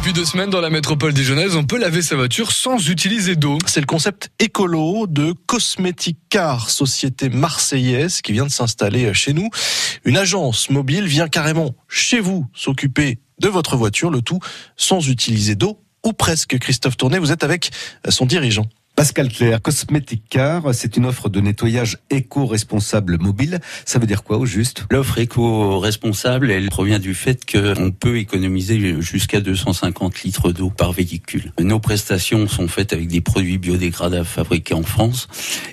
Depuis deux semaines, dans la métropole dijonnaise, on peut laver sa voiture sans utiliser d'eau. C'est le concept écolo de Cosmetic Car, société marseillaise qui vient de s'installer chez nous. Une agence mobile vient carrément chez vous s'occuper de votre voiture, le tout sans utiliser d'eau ou presque. Christophe Tournet, vous êtes avec son dirigeant. Pascal Claire, Cosmetic Car, c'est une offre de nettoyage éco-responsable mobile. Ça veut dire quoi au juste? L'offre éco-responsable, elle provient du fait qu'on peut économiser jusqu'à 250 litres d'eau par véhicule. Nos prestations sont faites avec des produits biodégradables fabriqués en France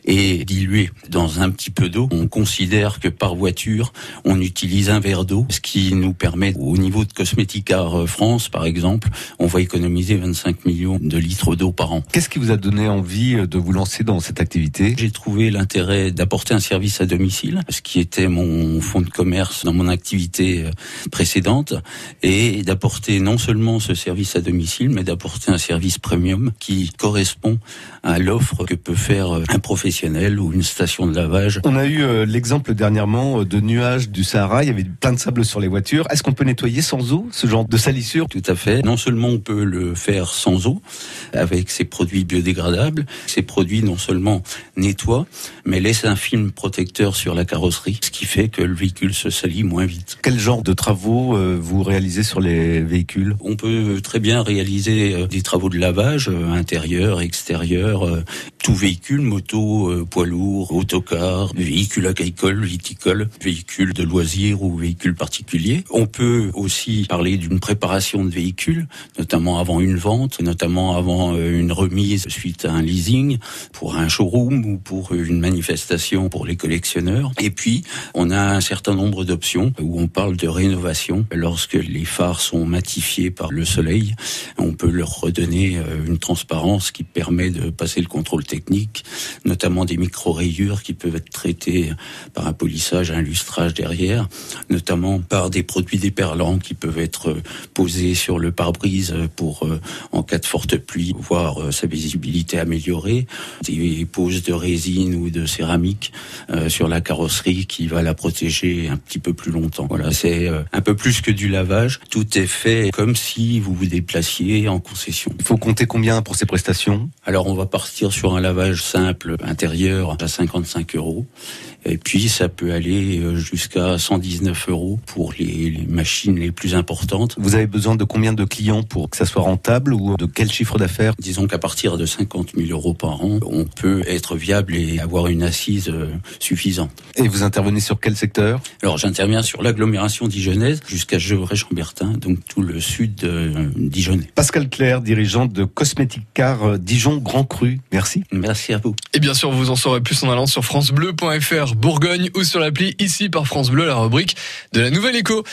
et dilués dans un petit peu d'eau. On considère que par voiture, on utilise un verre d'eau, ce qui nous permet, au niveau de Cosmetic Car France, par exemple, on va économiser 25 millions de litres d'eau par an. Qu'est-ce qui vous a donné envie de vous lancer dans cette activité J'ai trouvé l'intérêt d'apporter un service à domicile, ce qui était mon fonds de commerce dans mon activité euh, précédente, et d'apporter non seulement ce service à domicile, mais d'apporter un service premium qui correspond à l'offre que peut faire euh, un professionnel ou une station de lavage. On a eu euh, l'exemple dernièrement de nuages du Sahara, il y avait plein de sable sur les voitures. Est-ce qu'on peut nettoyer sans eau ce genre de salissure? Tout à fait. Non seulement on peut le faire sans eau, avec ces produits biodégradables, ces produits non seulement nettoient, mais laissent un film protecteur sur la carrosserie, ce qui fait que le véhicule se salit moins vite. Quel genre de travaux euh, vous réalisez sur les véhicules? On peut très bien réaliser euh, des travaux de lavage euh, intérieur, extérieur, tout véhicule, moto, poids lourd, autocar, véhicule agricole, viticole, véhicule de loisirs ou véhicule particulier. On peut aussi parler d'une préparation de véhicule, notamment avant une vente, notamment avant une remise suite à un leasing, pour un showroom ou pour une manifestation pour les collectionneurs. Et puis, on a un certain nombre d'options où on parle de rénovation. Lorsque les phares sont matifiés par le soleil, on peut leur redonner euh, une transparence qui permet de passer le contrôle technique, notamment des micro-rayures qui peuvent être traitées par un polissage, un lustrage derrière, notamment par des produits déperlants qui peuvent être posés sur le pare-brise pour, euh, en cas de forte pluie, voir euh, sa visibilité améliorée des poses de résine ou de céramique euh, sur la carrosserie qui va la protéger un petit peu plus longtemps. Voilà, c'est euh, un peu plus que du lavage. Tout est fait comme si vous vous déplaciez en concession. Il faut compter combien pour ces prestations? Alors on va partir sur un lavage simple intérieur à 55 euros. Et puis ça peut aller euh, jusqu'à 119 euros pour les, les, machines les plus importantes. Vous avez besoin de combien de clients pour que ça soit rentable ou de quel chiffre d'affaires? Disons qu'à partir de 50 000 euros par an, on peut être viable et avoir une assise euh, suffisante. Et vous intervenez sur quel secteur? Alors j'interviens sur l'agglomération dijonnaise jusqu'à Gevrey-Chambertin, donc tout le sud euh, dijonnais. Pascal Claire, dirigeante de Cosmetic Car Dijon Grand Cru. Merci. Merci à vous. Et bien sûr, vous en saurez plus en allant sur francebleu.fr Bourgogne ou sur l'appli ici par France Bleu, la rubrique de la Nouvelle Écho.